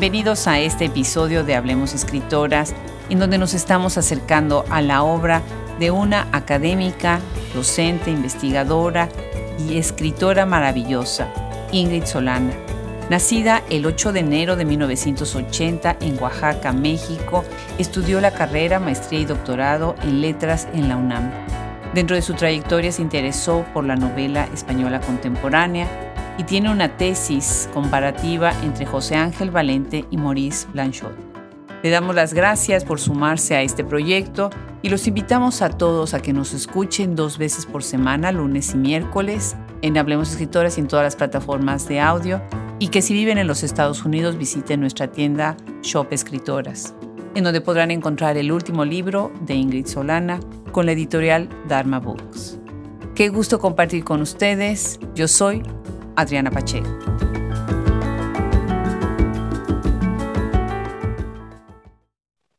Bienvenidos a este episodio de Hablemos Escritoras, en donde nos estamos acercando a la obra de una académica, docente, investigadora y escritora maravillosa, Ingrid Solana. Nacida el 8 de enero de 1980 en Oaxaca, México, estudió la carrera, maestría y doctorado en letras en la UNAM. Dentro de su trayectoria se interesó por la novela española contemporánea, y tiene una tesis comparativa entre José Ángel Valente y Maurice Blanchot. Le damos las gracias por sumarse a este proyecto y los invitamos a todos a que nos escuchen dos veces por semana, lunes y miércoles, en Hablemos Escritoras y en todas las plataformas de audio, y que si viven en los Estados Unidos visiten nuestra tienda Shop Escritoras, en donde podrán encontrar el último libro de Ingrid Solana con la editorial Dharma Books. Qué gusto compartir con ustedes. Yo soy Adriana Pacheco.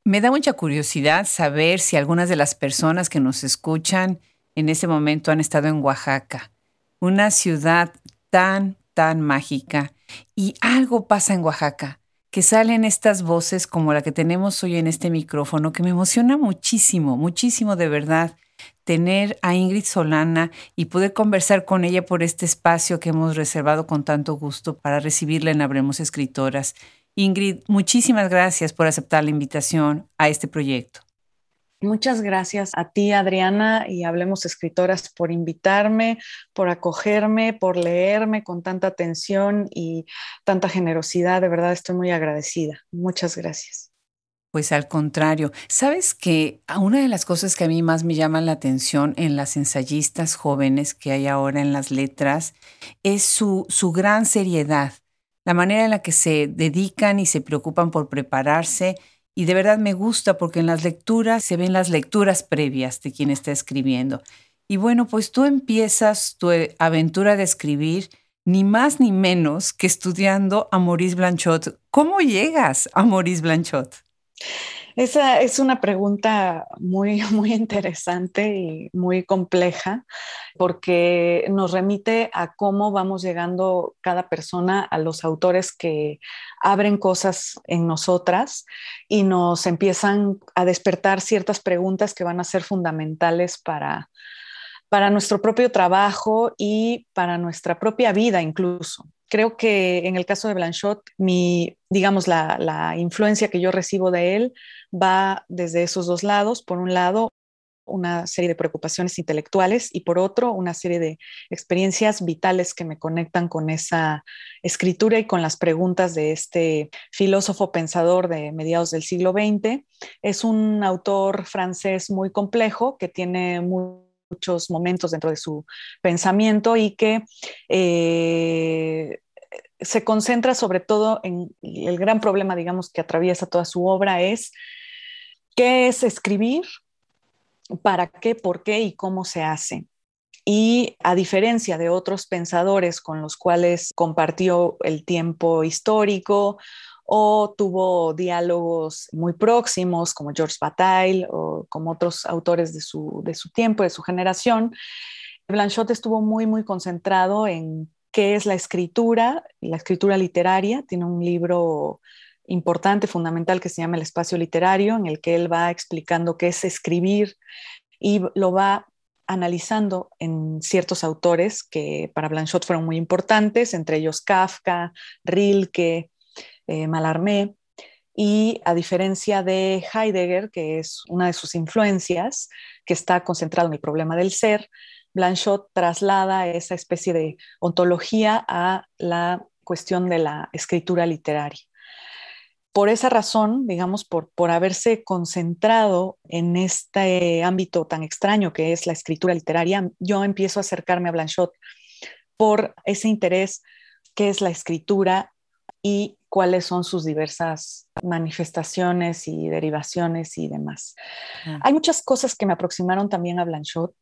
Me da mucha curiosidad saber si algunas de las personas que nos escuchan en este momento han estado en Oaxaca, una ciudad tan, tan mágica. Y algo pasa en Oaxaca, que salen estas voces como la que tenemos hoy en este micrófono, que me emociona muchísimo, muchísimo de verdad tener a Ingrid Solana y poder conversar con ella por este espacio que hemos reservado con tanto gusto para recibirla en Habremos Escritoras. Ingrid, muchísimas gracias por aceptar la invitación a este proyecto. Muchas gracias a ti, Adriana, y Hablemos Escritoras por invitarme, por acogerme, por leerme con tanta atención y tanta generosidad. De verdad estoy muy agradecida. Muchas gracias. Pues al contrario, sabes que una de las cosas que a mí más me llaman la atención en las ensayistas jóvenes que hay ahora en las letras es su, su gran seriedad, la manera en la que se dedican y se preocupan por prepararse. Y de verdad me gusta porque en las lecturas se ven las lecturas previas de quien está escribiendo. Y bueno, pues tú empiezas tu aventura de escribir ni más ni menos que estudiando a Maurice Blanchot. ¿Cómo llegas a Maurice Blanchot? Esa es una pregunta muy, muy interesante y muy compleja porque nos remite a cómo vamos llegando cada persona a los autores que abren cosas en nosotras y nos empiezan a despertar ciertas preguntas que van a ser fundamentales para, para nuestro propio trabajo y para nuestra propia vida incluso creo que en el caso de Blanchot, mi, digamos, la, influencia que yo recibo de él va desde esos dos lados. Por un lado, una serie de preocupaciones intelectuales y por otro, una serie de experiencias vitales que me conectan con esa escritura y con las preguntas de este filósofo pensador de mediados del siglo XX. Es un autor francés muy complejo que tiene muchos momentos dentro de su pensamiento y que eh, se concentra sobre todo en el gran problema, digamos, que atraviesa toda su obra es qué es escribir, para qué, por qué y cómo se hace. Y a diferencia de otros pensadores con los cuales compartió el tiempo histórico o tuvo diálogos muy próximos como George Bataille o como otros autores de su, de su tiempo, de su generación, Blanchot estuvo muy, muy concentrado en qué es la escritura, la escritura literaria. Tiene un libro importante, fundamental, que se llama El espacio literario, en el que él va explicando qué es escribir y lo va analizando en ciertos autores que para Blanchot fueron muy importantes, entre ellos Kafka, Rilke, eh, Mallarmé. Y a diferencia de Heidegger, que es una de sus influencias, que está concentrado en el problema del ser, Blanchot traslada esa especie de ontología a la cuestión de la escritura literaria. Por esa razón, digamos, por, por haberse concentrado en este ámbito tan extraño que es la escritura literaria, yo empiezo a acercarme a Blanchot por ese interés que es la escritura y cuáles son sus diversas manifestaciones y derivaciones y demás. Ah. Hay muchas cosas que me aproximaron también a Blanchot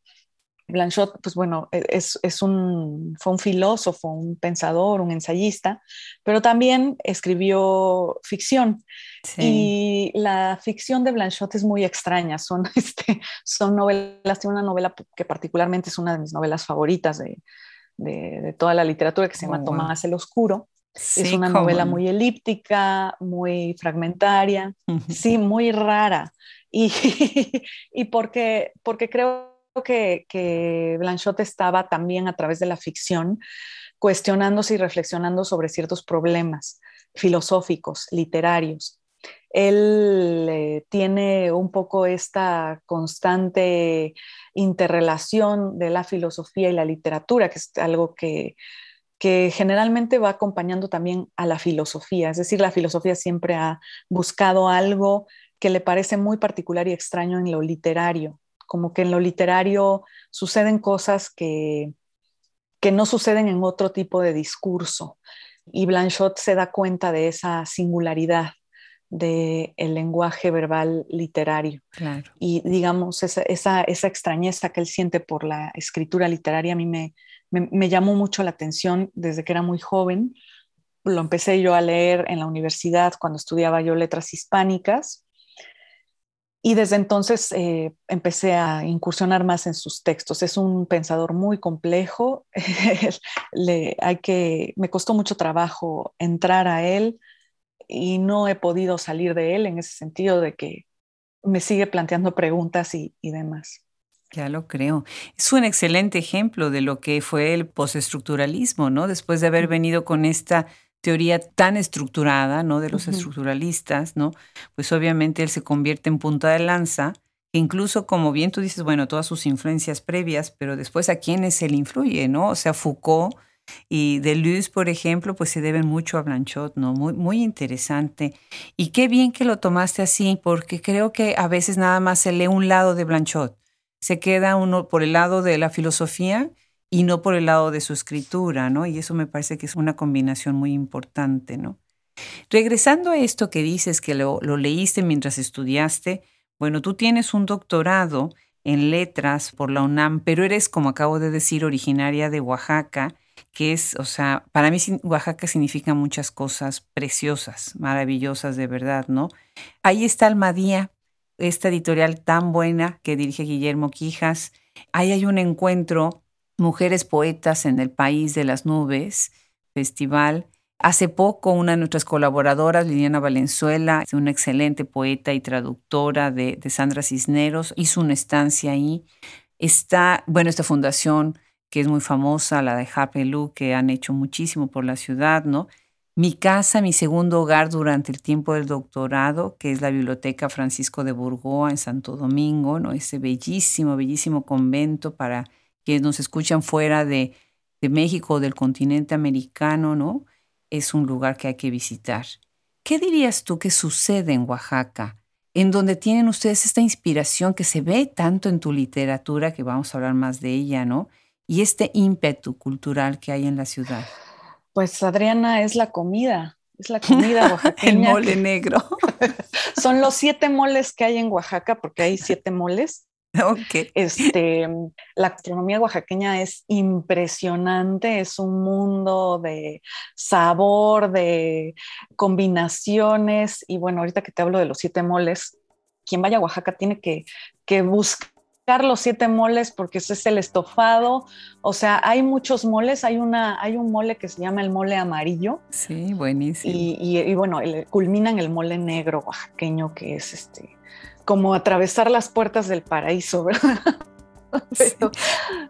Blanchot, pues bueno, e-, es, un, fue un filósofo, un pensador, un ensayista, pero también escribió ficción. Y la ficción de Blanchot es muy extraña, son, este, son novelas, tiene una novela que particularmente es una de mis novelas favoritas de, toda la literatura que se llama oh, Tomás el Oscuro. Es una novela muy elíptica, muy fragmentaria, sí, muy rara. Y, y porque, porque creo que, que Blanchot estaba también a través de la ficción cuestionándose y reflexionando sobre ciertos problemas filosóficos, literarios. Él eh, tiene un poco esta constante interrelación de la filosofía y la literatura, que es algo que, que generalmente va acompañando también a la filosofía. Es decir, la filosofía siempre ha buscado algo que le parece muy particular y extraño en lo literario, como que en lo literario suceden cosas que, que no suceden en otro tipo de discurso. Y Blanchot se da cuenta de esa singularidad del lenguaje verbal literario. Y digamos, esa, esa, esa, extrañeza que él siente por la escritura literaria a mí me, me, llamó mucho la atención desde que era muy joven. Lo empecé yo a leer en la universidad cuando estudiaba yo letras hispánicas y desde entonces eh, empecé a incursionar más en sus textos. Es un pensador muy complejo. Le, hay que, me costó mucho trabajo entrar a él y no he podido salir de él en ese sentido de que me sigue planteando preguntas y demás. Ya lo creo. Es un excelente ejemplo de lo que fue el postestructuralismo, ¿no? Después de haber venido con esta teoría tan estructurada, ¿no? De los estructuralistas, ¿no? Pues obviamente él se convierte en punta de lanza, incluso como bien tú dices, bueno, todas sus influencias previas, pero después a quiénes él influye, ¿no? O sea, Foucault y Deleuze, por ejemplo, pues se deben mucho a Blanchot, ¿no? Muy, muy interesante. Y qué bien que lo tomaste así, porque creo que a veces nada más se lee un lado de Blanchot. Se queda uno por el lado de la filosofía y no por el lado de su escritura, ¿no? Y eso me parece que es una combinación muy importante, ¿no? Regresando a esto que dices que lo, leíste mientras estudiaste, bueno, tú tienes un doctorado en letras por la UNAM, pero eres, como acabo de decir, originaria de Oaxaca, que es, o sea, para mí Oaxaca significa muchas cosas preciosas, maravillosas de verdad, ¿no? Ahí está Almadía, esta editorial tan buena que dirige Guillermo Quijas. Ahí hay un encuentro Mujeres Poetas en el País de las Nubes, festival. Hace poco una de nuestras colaboradoras, Liliana Valenzuela, una excelente poeta y traductora de, Sandra Cisneros, hizo una estancia ahí. Está, bueno, esta fundación que es muy famosa, la de Lu, que han hecho muchísimo por la ciudad, ¿no? Mi casa, mi segundo hogar durante el tiempo del doctorado, que es la Biblioteca Francisco de Burgoa en Santo Domingo, ¿no? Ese bellísimo, bellísimo convento para que nos escuchan fuera de, de México del continente americano, ¿no? Es un lugar que hay que visitar. ¿Qué dirías tú que sucede en Oaxaca, en donde tienen ustedes esta inspiración que se ve tanto en tu literatura, que vamos a hablar más de ella, ¿no? Y este ímpetu cultural que hay en la ciudad. Pues Adriana, es la comida, es la comida oaxaqueña. El mole negro. Son los siete moles que hay en Oaxaca, porque hay siete moles. Este, la gastronomía oaxaqueña es impresionante, es un mundo de sabor, de combinaciones. Y bueno, ahorita que te hablo de los siete moles, quien vaya a Oaxaca tiene que, que buscar los siete moles porque ese es el estofado. O sea, hay muchos moles. Hay, una, hay un mole que se llama el mole amarillo. Sí, buenísimo. Y, y, y bueno, culmina en el mole negro oaxaqueño, que es este como atravesar las puertas del paraíso, ¿verdad?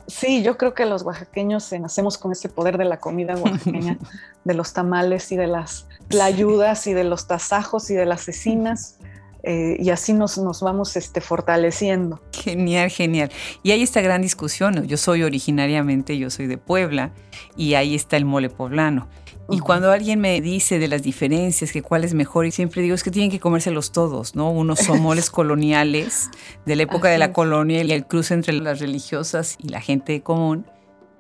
sí. yo creo que los oaxaqueños nacemos con ese poder de la comida oaxaqueña, de los tamales y de las tlayudas y de los tasajos y de las cecinas. Eh, y así nos, nos vamos este, fortaleciendo. Genial, genial. Y hay esta gran discusión. Yo soy originariamente, yo soy de Puebla, y ahí está el mole poblano. Y cuando alguien me dice de las diferencias, que cuál es mejor, y siempre digo, es que tienen que comérselos todos, ¿no? Unos son moles coloniales de la época de la colonia y el cruce entre las religiosas y la gente común.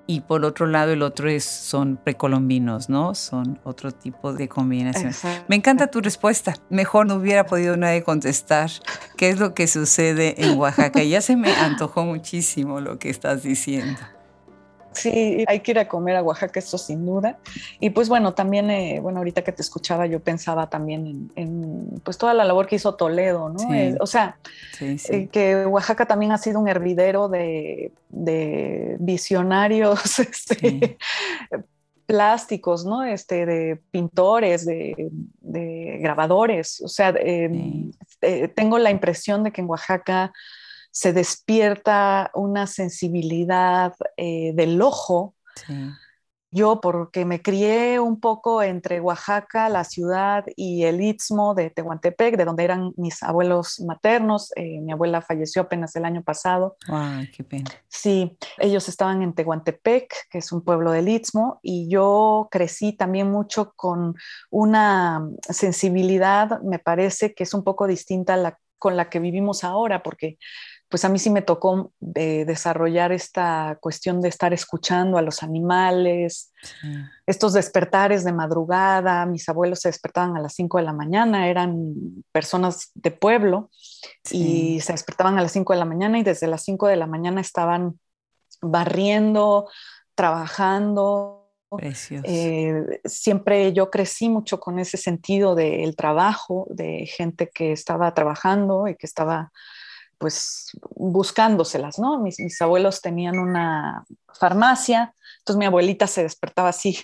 Y por otro lado, el otro es, son precolombinos, ¿no? Son otro tipo de combinación. Me encanta tu respuesta. Mejor no hubiera podido nadie contestar qué es lo que sucede en Oaxaca. Ya se me antojó muchísimo lo que estás diciendo. Sí, hay que ir a comer a Oaxaca, eso sin duda. Y pues bueno, también, eh, bueno, ahorita que te escuchaba, yo pensaba también en, pues toda la labor que hizo Toledo, ¿no? Eh, o sea, eh, que Oaxaca también ha sido un hervidero de, visionarios, este, plásticos, ¿no? Este, de pintores, de, grabadores. O sea, em, eh, tengo la impresión de que en Oaxaca se despierta una sensibilidad eh, del ojo. Yo, porque me crié un poco entre Oaxaca, la ciudad, y el istmo de Tehuantepec, de donde eran mis abuelos maternos. Eh, mi abuela falleció apenas el año pasado. ¡Ay, qué pena! Sí, ellos estaban en Tehuantepec, que es un pueblo del istmo, y yo crecí también mucho con una sensibilidad, me parece que es un poco distinta a la con la que vivimos ahora, porque pues a mí sí me tocó eh, desarrollar esta cuestión de estar escuchando a los animales, estos despertares de madrugada, mis abuelos se despertaban a las 5 de la mañana, eran personas de pueblo y se despertaban a las 5 de la mañana y desde las 5 de la mañana estaban barriendo, trabajando. Eh, siempre yo crecí mucho con ese sentido del trabajo, de gente que estaba trabajando y que estaba pues buscándoselas, ¿no? Mis, abuelos tenían una farmacia, entonces mi abuelita se despertaba así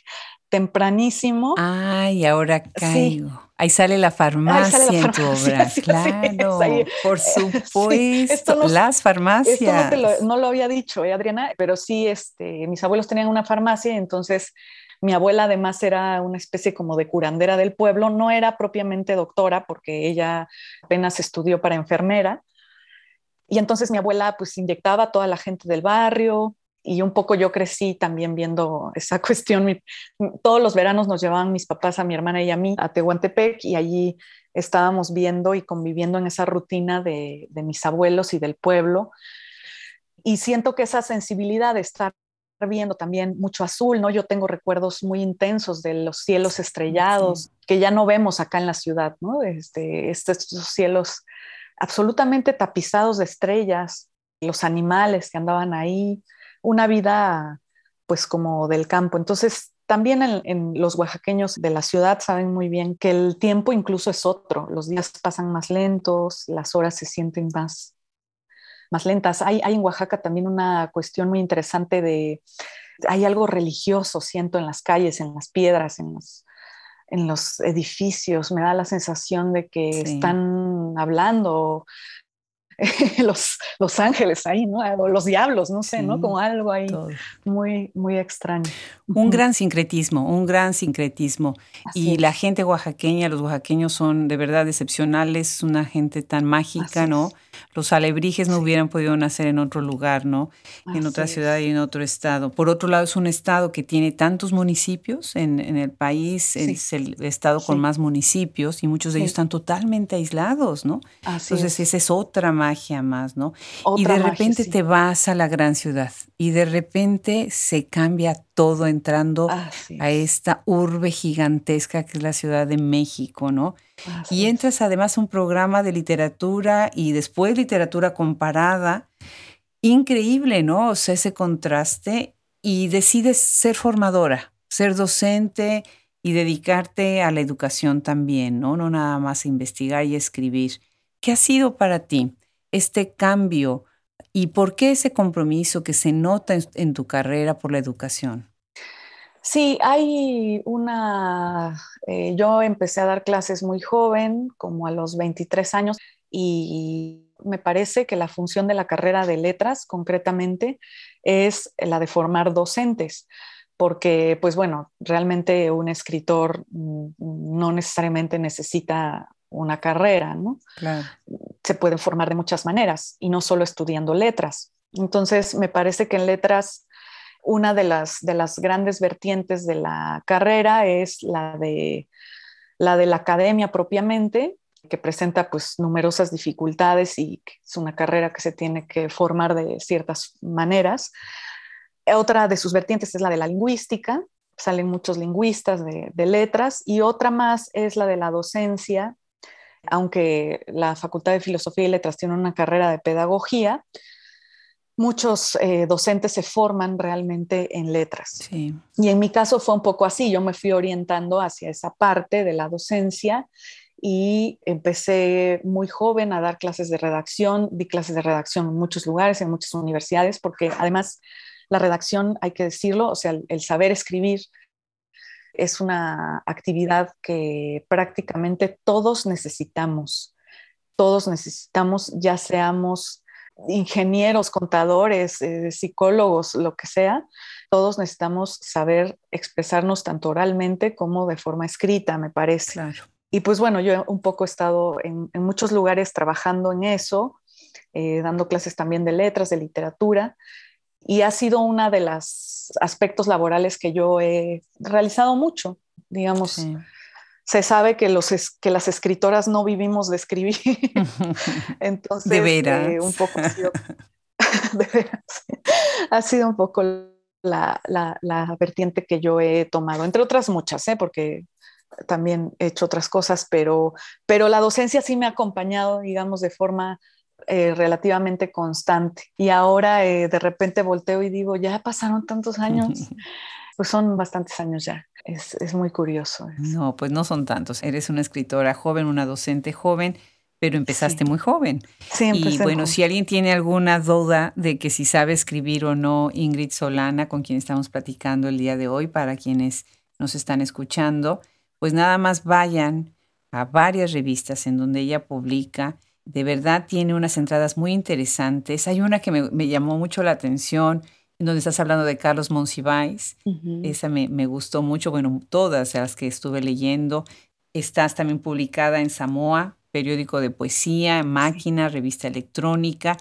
tempranísimo. Ay, ahora caigo. Ahí sale la farmacia en tu obra. claro, por supuesto. las farmacias. Esto no, lo, había dicho, ¿eh, Adriana, pero sí, este, mis abuelos tenían una farmacia, entonces mi abuela además era una especie como de curandera del pueblo, no era propiamente doctora porque ella apenas estudió para enfermera, y entonces mi abuela pues inyectaba a toda la gente del barrio y un poco yo crecí también viendo esa cuestión. todos los veranos nos llevaban mis papás, a mi hermana y a mí a Tehuantepec y allí estábamos viendo y conviviendo en esa rutina de, de mis abuelos y del pueblo. Y siento que esa sensibilidad de estar viendo también mucho azul, ¿no? Yo tengo recuerdos muy intensos de los cielos estrellados que ya no vemos acá en la ciudad, ¿no? Este, estos cielos absolutamente tapizados de estrellas, los animales que andaban ahí, una vida pues como del campo. Entonces, también en, los oaxaqueños de la ciudad saben muy bien que el tiempo incluso es otro, los días pasan más lentos, las horas se sienten más, más lentas. Hay, hay en Oaxaca también una cuestión muy interesante de, hay algo religioso, siento, en las calles, en las piedras, en los, en los edificios, me da la sensación de que están hablando los, los ángeles ahí, ¿no? O los diablos, no sé, ¿no? Como algo ahí muy, muy extraño. Un gran sincretismo, un gran sincretismo. y la gente oaxaqueña, los oaxaqueños son de verdad excepcionales, una gente tan mágica, ¿no? Los alebrijes no hubieran podido nacer en otro lugar, ¿no? en otra ciudad y en otro estado. Por otro lado, es un estado que tiene tantos municipios en, el país, es el estado con más municipios y muchos de ellos están totalmente aislados, ¿no? Entonces, esa es otra magia más, ¿no? y de repente te vas a la gran ciudad y de repente se cambia todo entrando a esta urbe gigantesca que es la Ciudad de México, ¿no? y entras además a un programa de literatura y después literatura comparada. Increíble, ¿no? O sea, ese contraste y decides ser formadora, ser docente y dedicarte a la educación también, ¿no? No nada más investigar y escribir. ¿Qué ha sido para ti este cambio y por qué ese compromiso que se nota en tu carrera por la educación? Sí, hay una, eh, yo empecé a dar clases muy joven, como a los 23 años, y me parece que la función de la carrera de letras concretamente es la de formar docentes, porque pues bueno, realmente un escritor mm, no necesariamente necesita una carrera, ¿no? Se puede formar de muchas maneras y no solo estudiando letras. Entonces, me parece que en letras una de las, de las grandes vertientes de la carrera es la de la, de la academia propiamente, que presenta pues numerosas dificultades y es una carrera que se tiene que formar de ciertas maneras. Otra de sus vertientes es la de la lingüística, salen muchos lingüistas de, de letras, y otra más es la de la docencia, aunque la Facultad de Filosofía y Letras tiene una carrera de pedagogía, muchos eh, docentes se forman realmente en letras. Y en mi caso fue un poco así, yo me fui orientando hacia esa parte de la docencia y empecé muy joven a dar clases de redacción, di clases de redacción en muchos lugares, en muchas universidades, porque además la redacción, hay que decirlo, o sea, el, saber escribir es una actividad que prácticamente todos necesitamos. Todos necesitamos, ya seamos ingenieros, contadores, eh, psicólogos, lo que sea, todos necesitamos saber expresarnos tanto oralmente como de forma escrita, me parece. Y pues bueno, yo un poco he estado en, muchos lugares trabajando en eso, eh, dando clases también de letras, de literatura, y ha sido uno de los aspectos laborales que yo he realizado mucho, digamos. Se sabe que, los que las escritoras no vivimos de escribir. Entonces, de veras. Eh, un poco ha sido, ha sido un poco la, la, vertiente que yo he tomado, entre otras muchas, ¿eh? porque también he hecho otras cosas, pero, pero la docencia sí me ha acompañado, digamos, de forma eh, relativamente constante. Y ahora eh, de repente volteo y digo, ya pasaron tantos años. Pues son bastantes años ya. Es, es muy curioso. No, pues no son tantos. Eres una escritora joven, una docente joven pero empezaste muy joven. Sí, y bueno, si alguien tiene alguna duda de que si sabe escribir o no, Ingrid Solana, con quien estamos platicando el día de hoy, para quienes nos están escuchando, pues nada más vayan a varias revistas en donde ella publica de verdad tiene unas entradas muy interesantes. Hay una que me, llamó mucho la atención, en donde estás hablando de Carlos Monsiváis. Esa me, me, gustó mucho, bueno, todas las que estuve leyendo. Estás también publicada en Samoa, periódico de poesía, máquina, revista electrónica.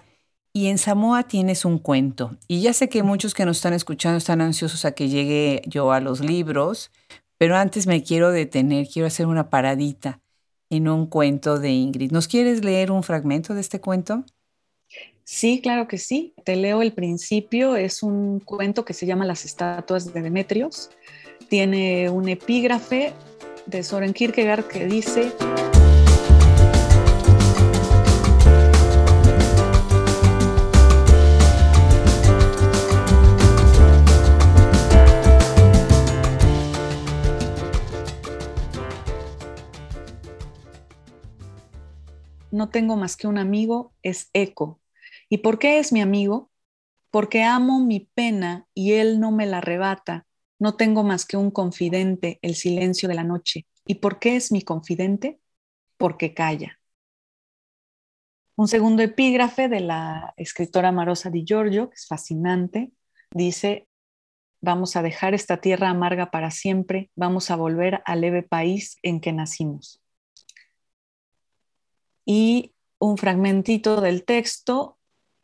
Y en Samoa tienes un cuento. Y ya sé que muchos que nos están escuchando están ansiosos a que llegue yo a los libros, pero antes me quiero detener, quiero hacer una paradita en un cuento de Ingrid. ¿Nos quieres leer un fragmento de este cuento? Sí, claro que sí. Te leo el principio. Es un cuento que se llama Las estatuas de Demetrios. Tiene un epígrafe de Soren Kierkegaard que dice... no tengo más que un amigo, es Eco. ¿Y por qué es mi amigo? Porque amo mi pena y él no me la arrebata. No tengo más que un confidente, el silencio de la noche. ¿Y por qué es mi confidente? Porque calla. Un segundo epígrafe de la escritora Marosa Di Giorgio, que es fascinante, dice, vamos a dejar esta tierra amarga para siempre, vamos a volver al leve país en que nacimos y un fragmentito del texto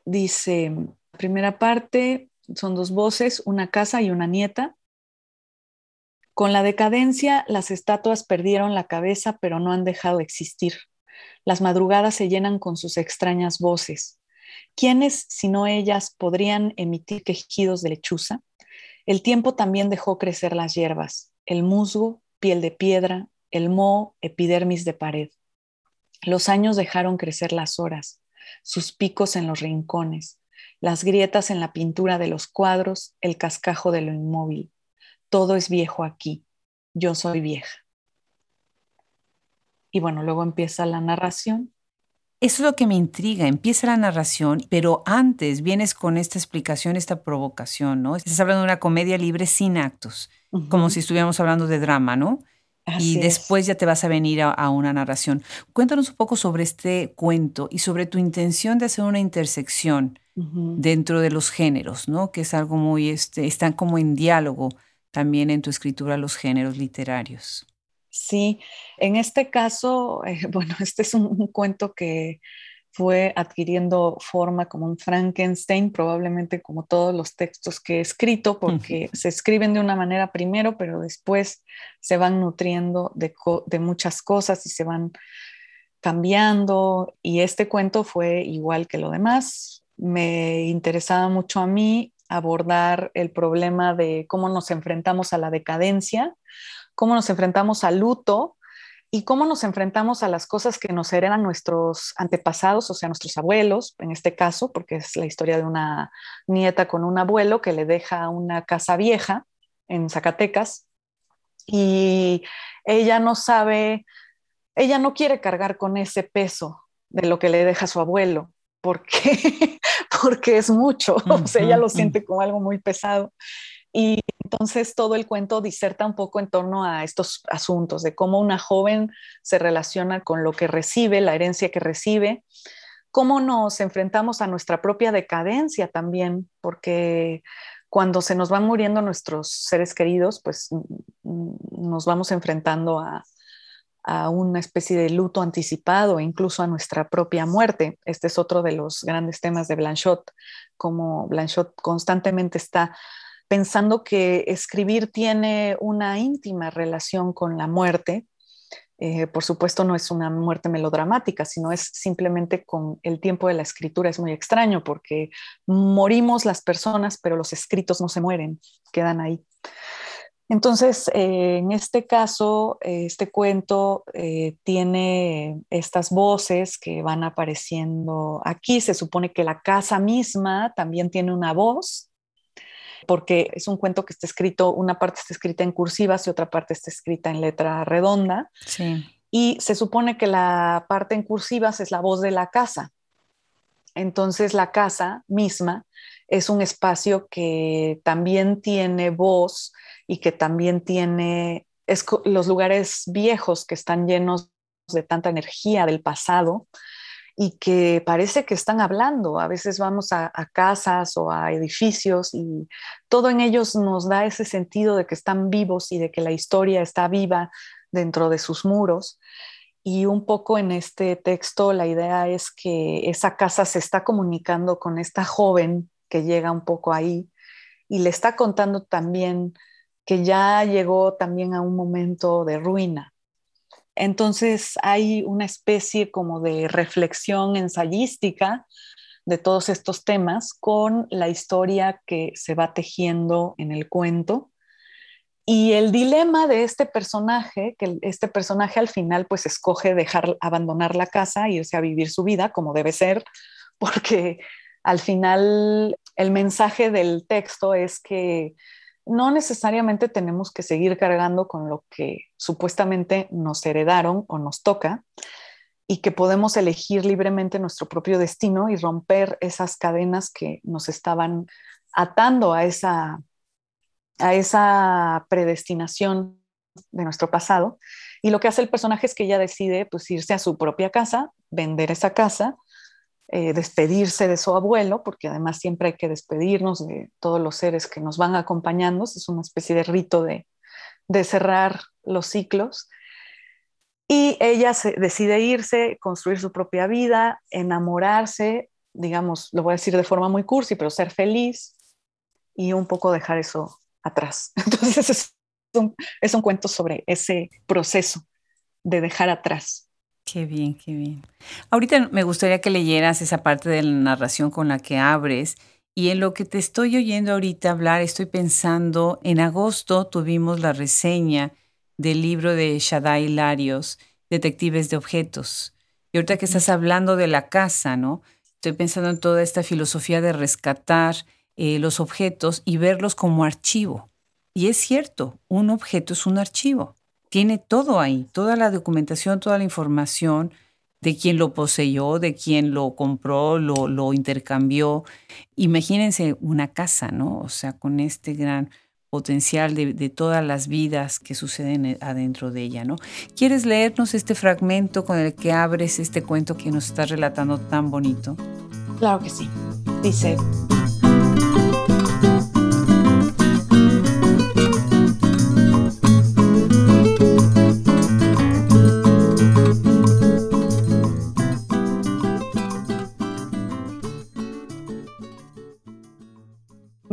dice, primera parte, son dos voces, una casa y una nieta. Con la decadencia, las estatuas perdieron la cabeza, pero no han dejado de existir. Las madrugadas se llenan con sus extrañas voces. ¿Quiénes, si no ellas, podrían emitir quejidos de lechuza? El tiempo también dejó crecer las hierbas, el musgo, piel de piedra, el moho, epidermis de pared. Los años dejaron crecer las horas, sus picos en los rincones, las grietas en la pintura de los cuadros, el cascajo de lo inmóvil. Todo es viejo aquí. Yo soy vieja. Y bueno, luego empieza la narración. Eso es lo que me intriga. Empieza la narración, pero antes vienes con esta explicación, esta provocación, ¿no? Estás hablando de una comedia libre sin actos, como si estuviéramos hablando de drama, ¿no? Y después ya te vas a venir a, una narración. Cuéntanos un poco sobre este cuento y sobre tu intención de hacer una intersección dentro de los géneros, ¿no? Que es algo muy, este, están como en diálogo también en tu escritura los géneros literarios. Sí, en este caso, eh, bueno, este es un cuento que fue adquiriendo forma como un Frankenstein, probablemente como todos los textos que he escrito, porque se escriben de una manera primero, pero después se van nutriendo de, de, muchas cosas y se van cambiando. Y este cuento fue igual que lo demás. Me interesaba mucho a mí abordar el problema de cómo nos enfrentamos a la decadencia, cómo nos enfrentamos al luto y cómo nos enfrentamos a las cosas que nos heredan nuestros antepasados, o sea, nuestros abuelos, en este caso, porque es la historia de una nieta con un abuelo que le deja una casa vieja en Zacatecas y ella no sabe, ella no quiere cargar con ese peso de lo que le deja su abuelo, porque, porque es mucho, o sea, ella lo siente como algo muy pesado. Y Entonces todo el cuento diserta un poco en torno a estos asuntos, de cómo una joven se relaciona con lo que recibe, la herencia que recibe, cómo nos enfrentamos a nuestra propia decadencia también, porque cuando se nos van muriendo nuestros seres queridos, pues nos vamos enfrentando a, a una especie de luto anticipado incluso a nuestra propia muerte. Este es otro de los grandes temas de Blanchot, como Blanchot constantemente está pensando que escribir tiene una íntima relación con la muerte. Eh, por supuesto, no es una muerte melodramática, sino es simplemente con el tiempo de la escritura. Es muy extraño porque morimos las personas, pero los escritos no se mueren, quedan ahí. Entonces, eh, en este caso, eh, este cuento tiene estas voces que van apareciendo aquí. Se supone que la casa misma también tiene una voz, porque es un cuento que está escrito, una parte está escrita en cursivas y otra parte está escrita en letra redonda. Y se supone que la parte en cursivas es la voz de la casa. Entonces, la casa misma es un espacio que también tiene voz y que también tiene los lugares viejos que están llenos de tanta energía del pasado y que parece que están hablando. A veces vamos a, casas o a edificios y todo en ellos nos da ese sentido de que están vivos y de que la historia está viva dentro de sus muros. Y un poco en este texto la idea es que esa casa se está comunicando con esta joven que llega un poco ahí y le está contando también que ya llegó también a un momento de ruina. Entonces hay una especie como de reflexión ensayística de todos estos temas con la historia que se va tejiendo en el cuento. Y el dilema de este personaje, que este personaje al final pues escoge dejar, abandonar la casa, irse a vivir su vida como debe ser, porque al final el mensaje del texto es que no necesariamente tenemos que seguir cargando con lo que supuestamente nos heredaron o nos toca y que podemos elegir libremente nuestro propio destino y romper esas cadenas que nos estaban atando a esa, a esa predestinación de nuestro pasado. Y lo que hace el personaje es que ella decide pues, irse a su propia casa, vender esa casa eh, despedirse de su abuelo, porque además siempre hay que despedirnos de todos los seres que nos van acompañando, es una especie de rito de, cerrar los ciclos. Y ella decide irse, construir su propia vida, enamorarse, digamos, lo voy a decir de forma muy cursi, pero ser feliz y un poco dejar eso atrás. Entonces es un cuento sobre ese proceso de dejar atrás. Qué bien, qué bien. Ahorita me gustaría que leyeras esa parte de la narración con la que abres. Y en lo que te estoy oyendo ahorita hablar, estoy pensando, en agosto tuvimos la reseña del libro de Shaddai Larios, Detectives de Objetos. Y ahorita que estás hablando de la casa, ¿no? Estoy pensando en toda esta filosofía de rescatar eh, los objetos y verlos como archivo. Y es cierto, un objeto es un archivo tiene todo ahí, toda la documentación, toda la información de quién lo poseyó, de quién lo compró, lo, intercambió. Imagínense una casa, ¿no? O sea, con este gran potencial de, de, todas las vidas que suceden adentro de ella, ¿no? ¿Quieres leernos este fragmento con el que abres este cuento que nos estás relatando tan bonito? Claro que sí. Dice,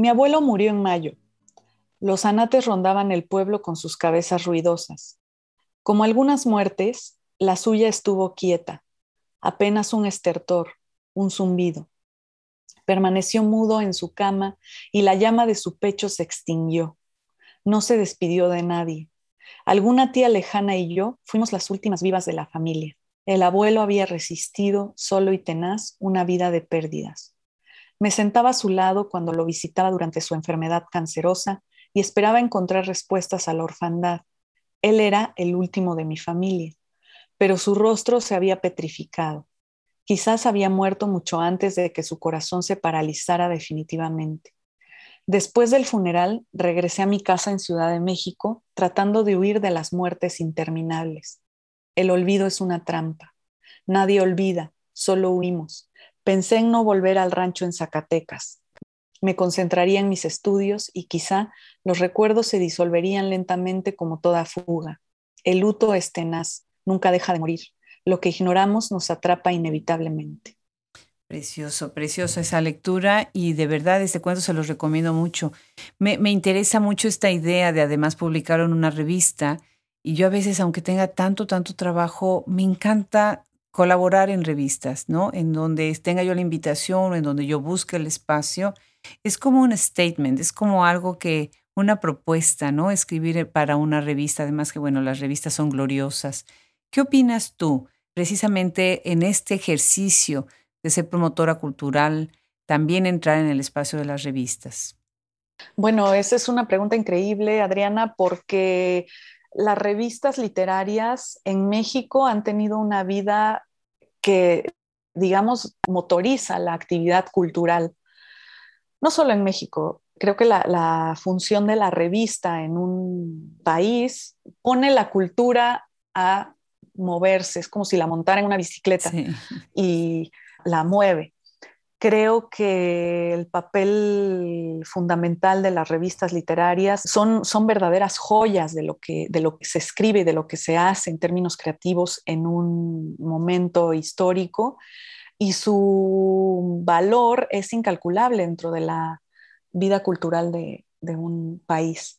Mi abuelo murió en mayo. Los anates rondaban el pueblo con sus cabezas ruidosas. Como algunas muertes, la suya estuvo quieta, apenas un estertor, un zumbido. Permaneció mudo en su cama y la llama de su pecho se extinguió. No se despidió de nadie. Alguna tía lejana y yo fuimos las últimas vivas de la familia. El abuelo había resistido, solo y tenaz, una vida de pérdidas. Me sentaba a su lado cuando lo visitaba durante su enfermedad cancerosa y esperaba encontrar respuestas a la orfandad. Él era el último de mi familia, pero su rostro se había petrificado. Quizás había muerto mucho antes de que su corazón se paralizara definitivamente. Después del funeral, regresé a mi casa en Ciudad de México, tratando de huir de las muertes interminables. El olvido es una trampa. Nadie olvida, solo huimos. Pensé en no volver al rancho en Zacatecas. Me concentraría en mis estudios y quizá los recuerdos se disolverían lentamente como toda fuga. El luto es tenaz, nunca deja de morir. Lo que ignoramos nos atrapa inevitablemente. Precioso, precioso esa lectura y de verdad este cuento se los recomiendo mucho. Me, me interesa mucho esta idea de además publicar en una revista y yo a veces, aunque tenga tanto, tanto trabajo, me encanta colaborar en revistas, ¿no? En donde tenga yo la invitación, en donde yo busque el espacio. Es como un statement, es como algo que, una propuesta, ¿no? Escribir para una revista, además que, bueno, las revistas son gloriosas. ¿Qué opinas tú precisamente en este ejercicio de ser promotora cultural, también entrar en el espacio de las revistas? Bueno, esa es una pregunta increíble, Adriana, porque las revistas literarias en México han tenido una vida que, digamos, motoriza la actividad cultural. No solo en México, creo que la, función de la revista en un país pone la cultura a moverse, es como si la montara en una bicicleta y la mueve. Creo que el papel fundamental de las revistas literarias son, son verdaderas joyas de lo, que, de lo que se escribe y de lo que se hace en términos creativos en un momento histórico y su valor es incalculable dentro de la vida cultural de, de un país.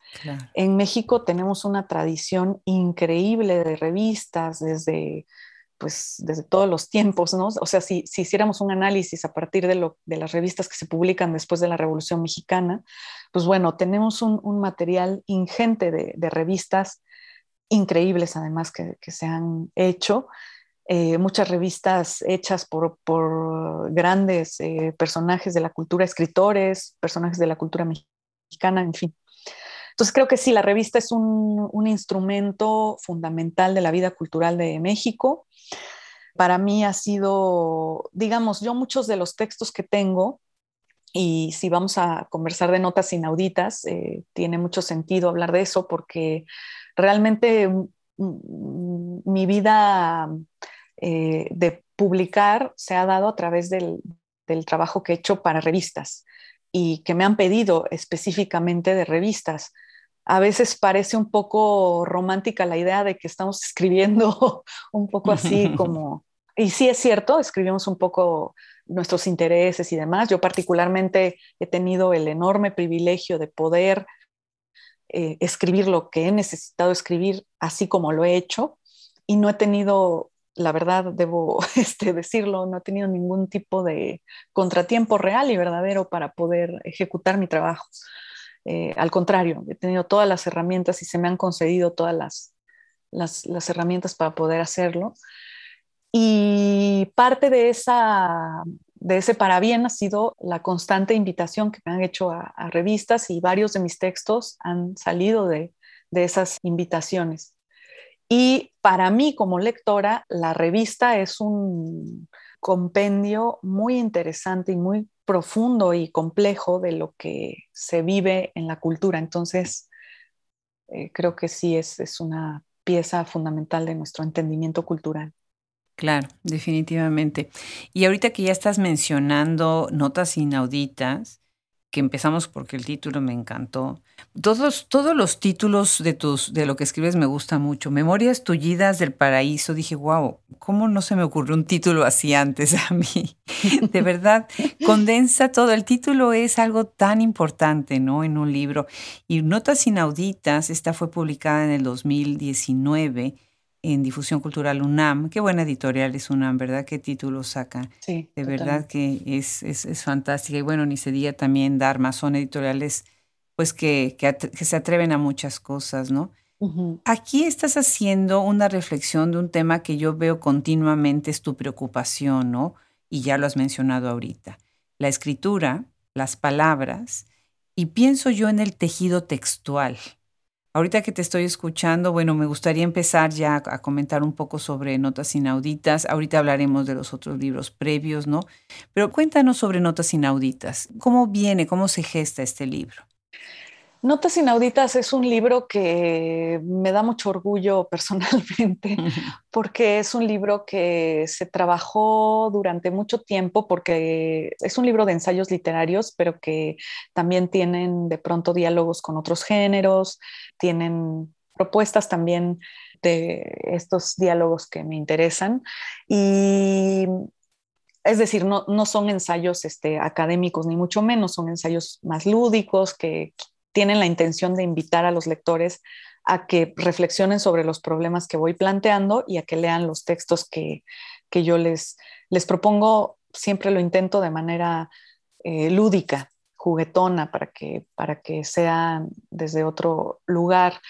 En México tenemos una tradición increíble de revistas desde pues desde todos los tiempos, ¿no? O sea, si, si hiciéramos un análisis a partir de, lo, de, las revistas que se publican después de la Revolución Mexicana, pues bueno, tenemos un, material ingente de, de, revistas increíbles además que, que se han hecho, eh, muchas revistas hechas por, por grandes eh, personajes de la cultura, escritores, personajes de la cultura mexicana, en fin. Entonces creo que sí, la revista es un, instrumento fundamental de la vida cultural de México. Para mí ha sido, digamos, yo muchos de los textos que tengo, y si vamos a conversar de notas inauditas, eh, tiene mucho sentido hablar de eso porque realmente mm, mm, mi vida eh, de publicar se ha dado a través del, del trabajo que he hecho para revistas y que me han pedido específicamente de revistas a veces parece un poco romántica la idea de que estamos escribiendo un poco así como, y sí es cierto, escribimos un poco nuestros intereses y demás. Yo particularmente he tenido el enorme privilegio de poder eh, escribir lo que he necesitado escribir así como lo he hecho y no he tenido, la verdad debo este, decirlo, no he tenido ningún tipo de contratiempo real y verdadero para poder ejecutar mi trabajo. Eh, al contrario, he tenido todas las herramientas y se me han concedido todas las, las, herramientas para poder hacerlo. Y parte de, esa, de ese para bien ha sido la constante invitación que me han hecho a, revistas y varios de mis textos han salido de, de, esas invitaciones. Y para mí como lectora, la revista es un compendio muy interesante y muy profundo y complejo de lo que se vive en la cultura. Entonces, eh, creo que sí es, es una pieza fundamental de nuestro entendimiento cultural. Claro, definitivamente. Y ahorita que ya estás mencionando notas inauditas, que empezamos porque el título me encantó. Todos, todos los títulos de, tus, de lo que escribes me gustan mucho. Memorias tullidas del paraíso. Dije, wow, ¿cómo no se me ocurrió un título así antes a mí? De verdad, condensa todo. El título es algo tan importante, ¿no? En un libro. Y Notas Inauditas, esta fue publicada en el 2019 en Difusión Cultural UNAM. Qué buena editorial es UNAM, ¿verdad? Qué títulos sacan. Sí. De verdad que es, es, fantástica. Y bueno, ni se diga también Dharma, son editoriales pues que, que, se atreven a muchas cosas, ¿no? Aquí estás haciendo una reflexión de un tema que yo veo continuamente es tu preocupación, ¿no? Y ya lo has mencionado ahorita. La escritura, las palabras, y pienso yo en el tejido textual Ahorita que te estoy escuchando, bueno, me gustaría empezar ya a comentar un poco sobre Notas Inauditas. Ahorita hablaremos de los otros libros previos, ¿no? Pero cuéntanos sobre Notas Inauditas. ¿Cómo viene, cómo se gesta este libro? Notas Inauditas es un libro que me da mucho orgullo personalmente porque es un libro que se trabajó durante mucho tiempo porque es un libro de ensayos literarios, pero que también tienen de pronto diálogos con otros géneros, tienen propuestas también de estos diálogos que me interesan. Y es decir, no, son ensayos este, académicos ni mucho menos, son ensayos más lúdicos que tienen la intención de invitar a los lectores a que reflexionen sobre los problemas que voy planteando y a que lean los textos que, yo les, les propongo. Siempre lo intento de manera eh, lúdica, juguetona, para que, para que sean desde otro lugar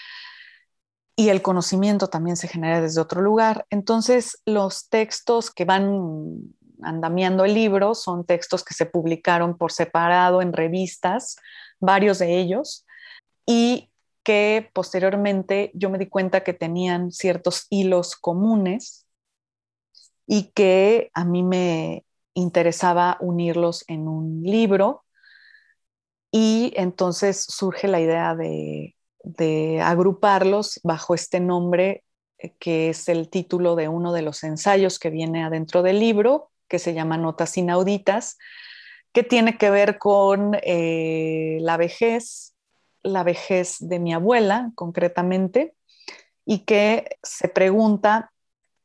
y el conocimiento también se genera desde otro lugar. Entonces, los textos que van andamiando el libro son textos que se publicaron por separado en revistas varios de ellos, y que posteriormente yo me di cuenta que tenían ciertos hilos comunes y que a mí me interesaba unirlos en un libro. Y entonces surge la idea de, de agruparlos bajo este nombre eh, que es el título de uno de los ensayos que viene adentro del libro, que se llama Notas Inauditas, que tiene que ver con eh, la vejez, la vejez de mi abuela concretamente, y que se pregunta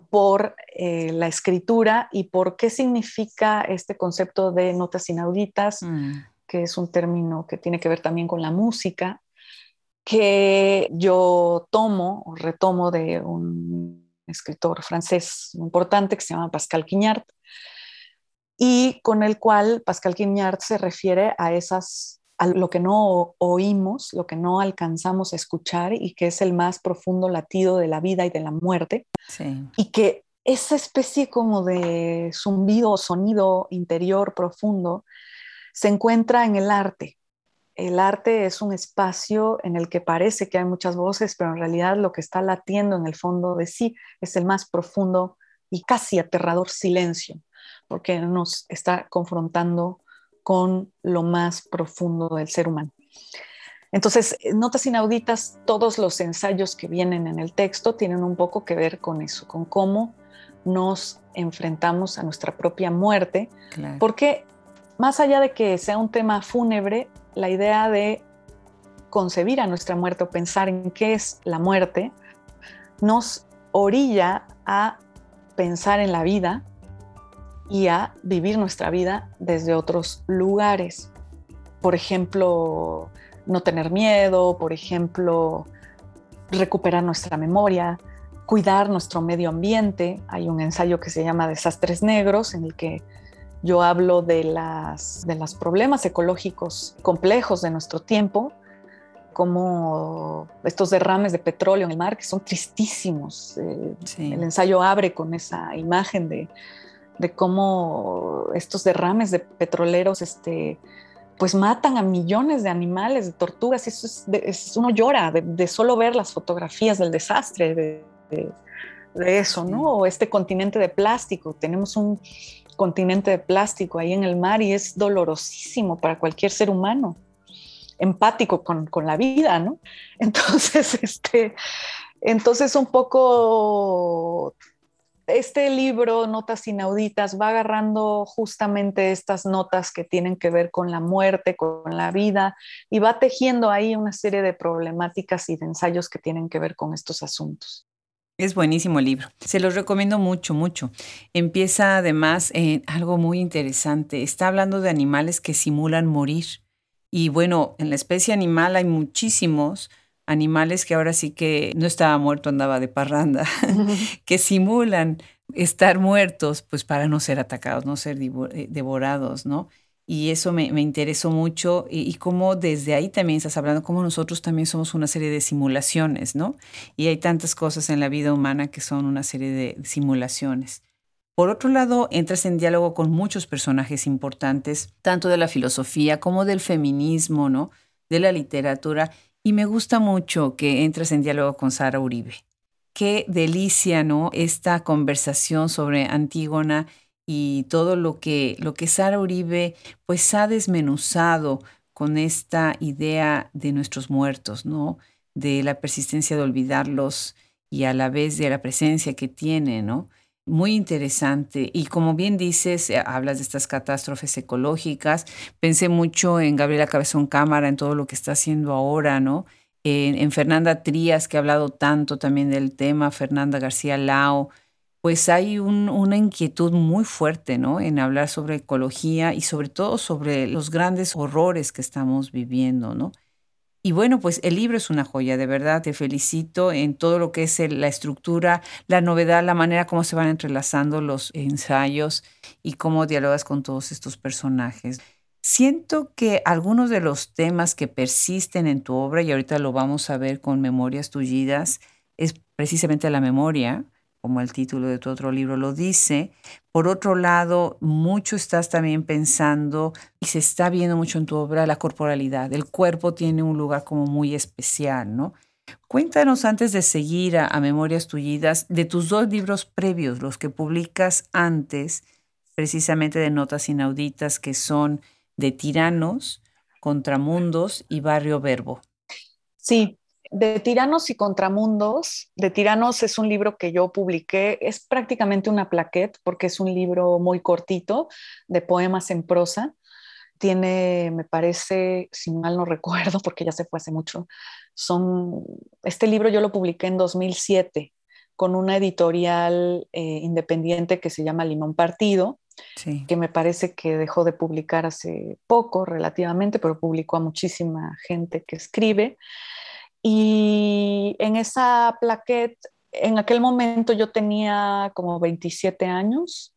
por eh, la escritura y por qué significa este concepto de notas inauditas, mm. que es un término que tiene que ver también con la música, que yo tomo o retomo de un escritor francés importante que se llama Pascal Quignard, y con el cual Pascal Quignard se refiere a esas a lo que no oímos, lo que no alcanzamos a escuchar y que es el más profundo latido de la vida y de la muerte. Y que esa especie como de zumbido o sonido interior profundo se encuentra en el arte. El arte es un espacio en el que parece que hay muchas voces, pero en realidad lo que está latiendo en el fondo de sí es el más profundo y casi aterrador silencio porque nos está confrontando con lo más profundo del ser humano. Entonces, notas inauditas, todos los ensayos que vienen en el texto tienen un poco que ver con eso, con cómo nos enfrentamos a nuestra propia muerte, porque más allá de que sea un tema fúnebre, la idea de concebir a nuestra muerte o pensar en qué es la muerte nos orilla a pensar en la vida y a vivir nuestra vida desde otros lugares. Por ejemplo, no tener miedo, por ejemplo, recuperar nuestra memoria, cuidar nuestro medio ambiente. Hay un ensayo que se llama Desastres Negros en el que yo hablo de las, de los problemas ecológicos complejos de nuestro tiempo, como estos derrames de petróleo en el mar, que son tristísimos. Eh, el ensayo abre con esa imagen de de cómo estos derrames de petroleros este, pues matan a millones de animales, de tortugas, y eso es, uno llora de, solo ver las fotografías del desastre de, eso, ¿no? O este continente de plástico, tenemos un continente de plástico ahí en el mar y es dolorosísimo para cualquier ser humano, empático con, con la vida, ¿no? Entonces, este, entonces un poco este libro, Notas Inauditas, va agarrando justamente estas notas que tienen que ver con la muerte, con la vida, y va tejiendo ahí una serie de problemáticas y de ensayos que tienen que ver con estos asuntos. Es buenísimo el libro. Se los recomiendo mucho, mucho. Empieza además en algo muy interesante. Está hablando de animales que simulan morir. Y bueno, en la especie animal hay muchísimos animales que ahora sí que no estaba muerto, andaba de parranda, que simulan estar muertos, pues para no ser atacados, no ser eh, devorados, ¿no? Y eso me, interesó mucho y, y, cómo desde ahí también estás hablando, cómo nosotros también somos una serie de simulaciones, ¿no? Y hay tantas cosas en la vida humana que son una serie de simulaciones. Por otro lado, entras en diálogo con muchos personajes importantes, tanto de la filosofía como del feminismo, ¿no? De la literatura Y me gusta mucho que entres en diálogo con Sara Uribe. Qué delicia, ¿no? Esta conversación sobre Antígona y todo lo que, lo que Sara Uribe pues ha desmenuzado con esta idea de nuestros muertos, ¿no? De la persistencia de olvidarlos y a la vez de la presencia que tiene, ¿no? Muy interesante. Y como bien dices, eh, hablas de estas catástrofes ecológicas. Pensé mucho en Gabriela Cabezón Cámara, en todo lo que está haciendo ahora, ¿no? En, Fernanda Trías, que ha hablado tanto también del tema, Fernanda García Lao, pues hay una inquietud muy fuerte, ¿no? En hablar sobre ecología y sobre todo sobre los grandes horrores que estamos viviendo, ¿no? Y bueno, pues el libro es una joya, de verdad, te felicito en todo lo que es la estructura, la novedad, la manera como se van entrelazando los ensayos y cómo dialogas con todos estos personajes. Siento que algunos de los temas que persisten en tu obra, y ahorita lo vamos a ver con Memorias Tullidas, es precisamente la memoria, como el título de tu otro libro lo dice. Por otro lado, mucho estás también pensando y se está viendo mucho en tu obra la corporalidad. El cuerpo tiene un lugar como muy especial, ¿no? Cuéntanos antes de seguir a, Memorias Tullidas de tus dos libros previos, los que publicas antes, precisamente de Notas Inauditas, que son de Tiranos, Contramundos y Barrio Verbo. Sí, de Tiranos y Contramundos, de Tiranos es un libro que yo publiqué, es prácticamente una plaquette porque es un libro muy cortito de poemas en prosa. Tiene, me parece, si mal no recuerdo, porque ya se fue hace mucho, son, este libro yo lo publiqué en 2007 con una editorial eh, independiente que se llama Limón Partido, que me parece que dejó de publicar hace poco relativamente, pero publicó a muchísima gente que escribe. Y en esa plaquette, en aquel momento yo tenía como 27 años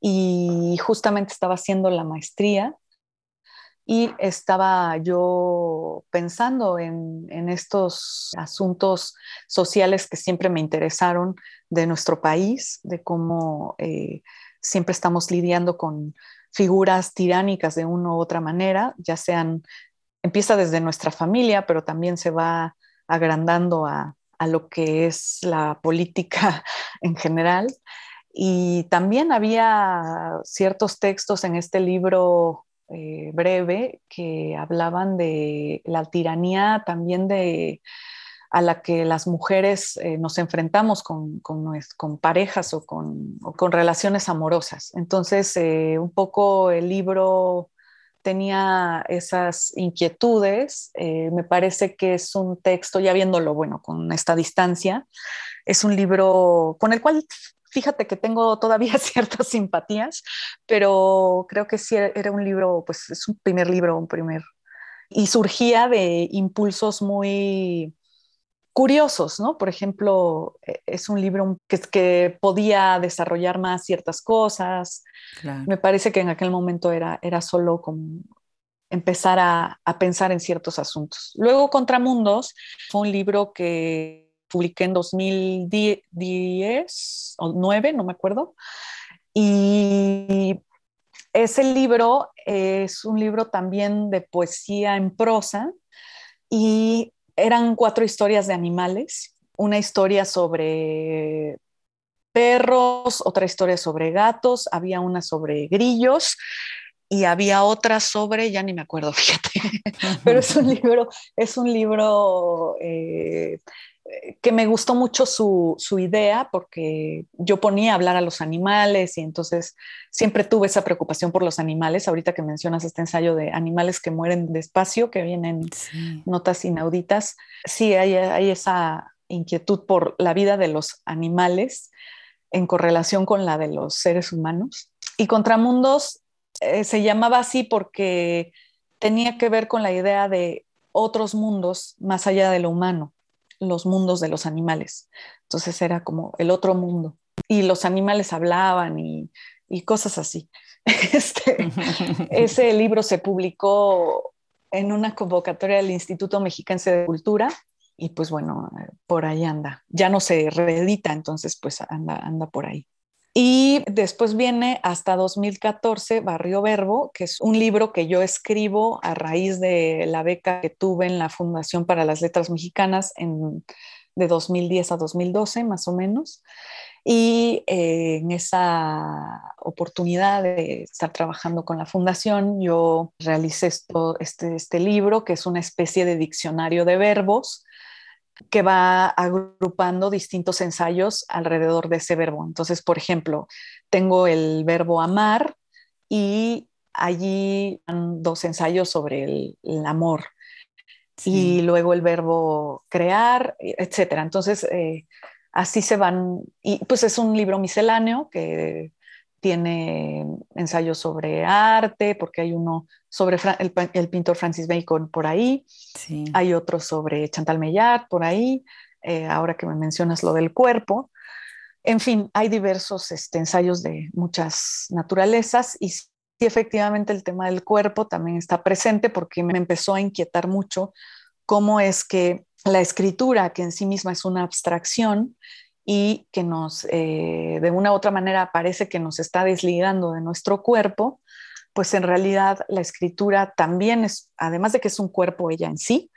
y justamente estaba haciendo la maestría y estaba yo pensando en, estos asuntos sociales que siempre me interesaron de nuestro país, de cómo eh, siempre estamos lidiando con figuras tiránicas de una u otra manera, ya sean, empieza desde nuestra familia, pero también se va agrandando a, lo que es la política en general. Y también había ciertos textos en este libro eh, breve que hablaban de la tiranía también de a la que las mujeres eh, nos enfrentamos con, con, parejas o con, con, relaciones amorosas. Entonces, eh, un poco el libro tenía esas inquietudes. Eh, me parece que es un texto, ya viéndolo, bueno, con esta distancia, es un libro con el cual, fíjate que tengo todavía ciertas simpatías, pero creo que sí era un libro, pues es un primer libro, un primer... Y surgía de impulsos muy curiosos, ¿no? Por ejemplo, e, es un libro que, que podía desarrollar más ciertas cosas. Me parece que en aquel momento era, era solo como empezar a, a, pensar en ciertos asuntos. Luego, Contramundos fue un libro que publiqué en 2010 o 9, no me acuerdo. Y ese libro es un libro también de poesía en prosa y eran cuatro historias de animales, una historia sobre perros, otra historia sobre gatos, había una sobre grillos y había otra sobre, ya ni me acuerdo, fíjate, pero es un libro, es un libro eh, que me gustó mucho su, idea porque yo ponía a hablar a los animales y entonces siempre tuve esa preocupación por los animales. Ahorita que mencionas este ensayo de animales que mueren despacio, que vienen notas inauditas, sí hay, esa inquietud por la vida de los animales en correlación con la de los seres humanos. Y Contramundos eh, se llamaba así porque tenía que ver con la idea de otros mundos más allá de lo humano los mundos de los animales. Entonces era como el otro mundo. Y los animales hablaban y, cosas así. Este, ese libro se publicó en una convocatoria del Instituto Mexiquense de Cultura y pues bueno, por ahí anda. Ya no se reedita, entonces pues anda, anda por ahí. Y después viene hasta 2014 Barrio Verbo, que es un libro que yo escribo a raíz de la beca que tuve en la Fundación para las Letras Mexicanas en, de 2010 a 2012, más o menos. Y eh, en esa oportunidad de estar trabajando con la fundación, yo realicé esto, este, este libro, que es una especie de diccionario de verbos que va agrupando distintos ensayos alrededor de ese verbo. Entonces, por ejemplo, tengo el verbo amar y allí dos ensayos sobre el, amor. Y luego el verbo crear, etcétera. Entonces, eh, así se van, y pues es un libro misceláneo que tiene ensayos sobre arte, porque hay uno sobre el, pintor Francis Bacon por ahí, hay otro sobre Chantal Meillard por ahí, eh, ahora que me mencionas lo del cuerpo. En fin, hay diversos este, ensayos de muchas naturalezas y sí, efectivamente el tema del cuerpo también está presente porque me empezó a inquietar mucho cómo es que la escritura, que en sí misma es una abstracción, y que nos, eh, de una u otra manera, parece que nos está desligando de nuestro cuerpo, pues en realidad la escritura también es, además de que es un cuerpo ella en sí,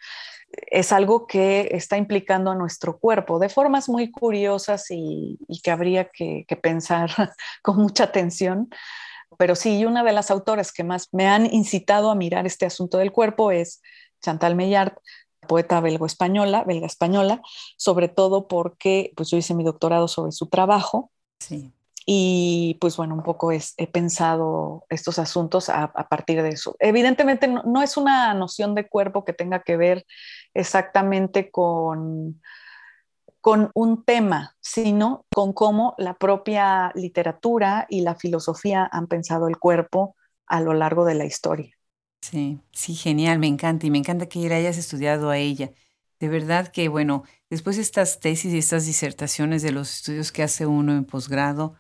es algo que está implicando a nuestro cuerpo de formas muy curiosas y, que habría que, pensar con mucha atención. Pero sí, una de las autores que más me han incitado a mirar este asunto del cuerpo es Chantal Meillard, poeta belgo-española, belga-española, sobre todo porque pues yo hice mi doctorado sobre su trabajo. Sí. Y pues bueno, un poco he pensado estos asuntos a, partir de eso. Evidentemente no, es una noción de cuerpo que tenga que ver exactamente con, con un tema, sino con cómo la propia literatura y la filosofía han pensado el cuerpo a lo largo de la historia. Sí, sí, genial, me encanta y me encanta que hayas estudiado a ella. De verdad que, bueno, después de estas tesis y estas disertaciones de los estudios que hace uno en posgrado,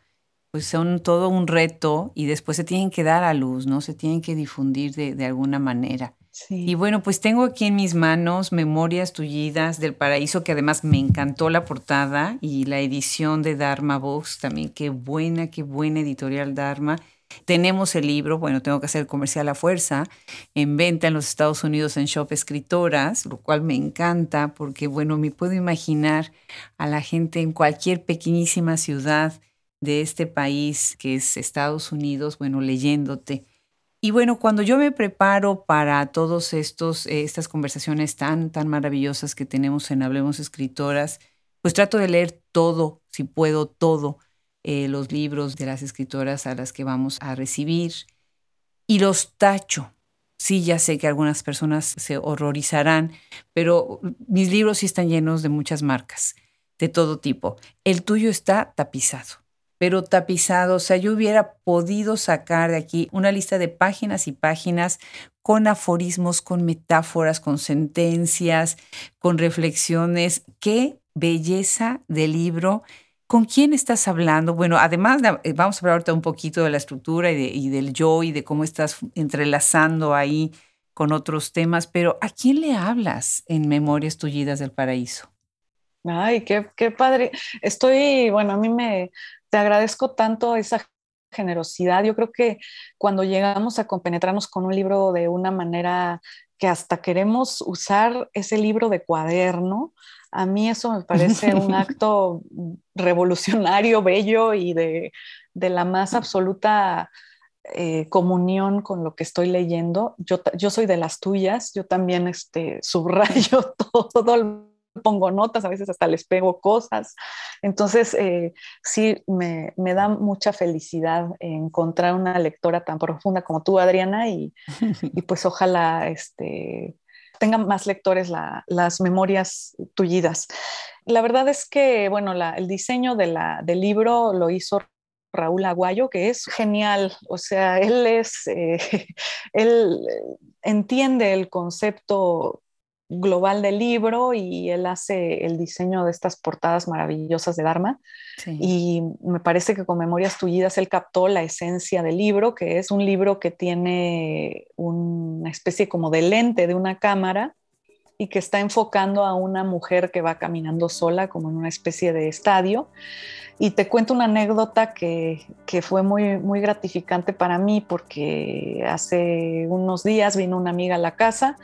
pues son todo un reto y después se tienen que dar a luz, ¿no? Se tienen que difundir de, de alguna manera. Sí. Y bueno, pues tengo aquí en mis manos Memorias Tullidas del Paraíso, que además me encantó la portada y la edición de Dharma Books también. Qué buena, qué buena editorial Dharma. Tenemos el libro, bueno, tengo que hacer comercial a fuerza, en venta en los Estados Unidos en Shop Escritoras, lo cual me encanta porque, bueno, me puedo imaginar a la gente en cualquier pequeñísima ciudad de este país que es Estados Unidos, bueno, leyéndote. Y bueno, cuando yo me preparo para todas estos eh, estas conversaciones tan tan maravillosas que tenemos en Hablemos Escritoras, pues trato de leer todo, si puedo todo eh, los libros de las escritoras a las que vamos a recibir y los tacho. Sí, ya sé que algunas personas se horrorizarán, pero mis libros sí están llenos de muchas marcas, de todo tipo. El tuyo está tapizado, pero tapizado, o sea, yo hubiera podido sacar de aquí una lista de páginas y páginas con aforismos, con metáforas, con sentencias, con reflexiones. Qué belleza de libro ¿Con quién estás hablando? Bueno, además eh, vamos a hablar ahorita un poquito de la estructura y, del yo y de cómo estás entrelazando ahí con otros temas, pero ¿a quién le hablas en Memorias Tullidas del Paraíso? Ay, qué, qué padre. Estoy, bueno, a mí me, te agradezco tanto esa generosidad. Yo creo que cuando llegamos a compenetrarnos con un libro de una manera que hasta queremos usar ese libro de cuaderno, a mí eso me parece un acto revolucionario, bello y de, la más absoluta eh, comunión con lo que estoy leyendo. Yo, yo soy de las tuyas, yo también este, subrayo todo, pongo notas, a veces hasta les pego cosas. Entonces, eh, sí, me, me, da mucha felicidad encontrar una lectora tan profunda como tú, Adriana, y, y pues ojalá este, tengan más lectores las memorias tullidas. La verdad es que, bueno, el diseño de la, del libro lo hizo Raúl Aguayo, que es genial. O sea, él es, eh, él entiende el concepto global del libro y él hace el diseño de estas portadas maravillosas de Dharma. Y me parece que con Memorias Tullidas él captó la esencia del libro, que es un libro que tiene una especie como de lente de una cámara y que está enfocando a una mujer que va caminando sola como en una especie de estadio Y te cuento una anécdota que, que, fue muy, muy gratificante para mí porque hace unos días vino una amiga a la casa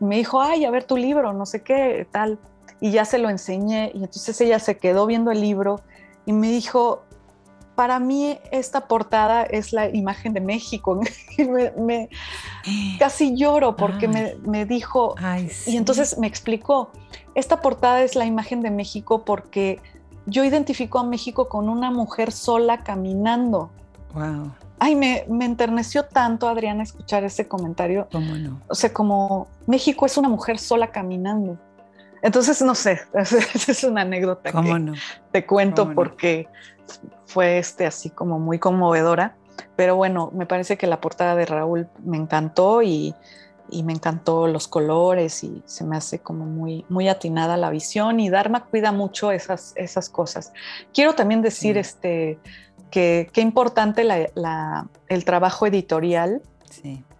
y me dijo, ay, a ver tu libro, no sé qué, tal. Y ya se lo enseñé y entonces ella se quedó viendo el libro y me dijo, para mí esta portada es la imagen de México. me, casi lloro porque me, me, dijo, y entonces me explicó, esta portada es la imagen de México porque yo identifico a México con una mujer sola caminando. Wow. Ay, me, me enterneció tanto, Adriana, escuchar ese comentario. ¿Cómo no? O sea, como México es una mujer sola caminando. Entonces, no sé, esa es una anécdota ¿Cómo que no? te cuento porque fue este así como muy conmovedora. Pero bueno, me parece que la portada de Raúl me encantó y, y me encantó los colores y se me hace como muy, muy atinada la visión y Dharma cuida mucho esas, esas cosas. Quiero también decir este, que qué importante la, el trabajo editorial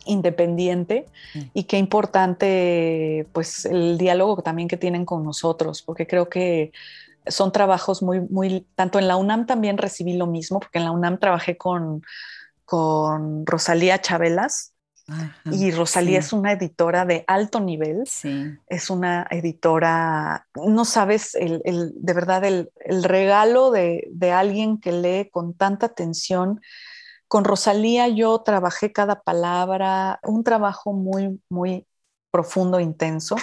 independiente y qué importante pues el diálogo también que tienen con nosotros, porque creo que son trabajos muy, muy, tanto en la UNAM también recibí lo mismo, porque en la UNAM trabajé con, con Rosalía Chabelas, y Rosalía es una editora de alto nivel. Es una editora, no sabes, el, de verdad, el, regalo de, de, alguien que lee con tanta atención. Con Rosalía yo trabajé cada palabra, un trabajo muy, muy profundo, intenso.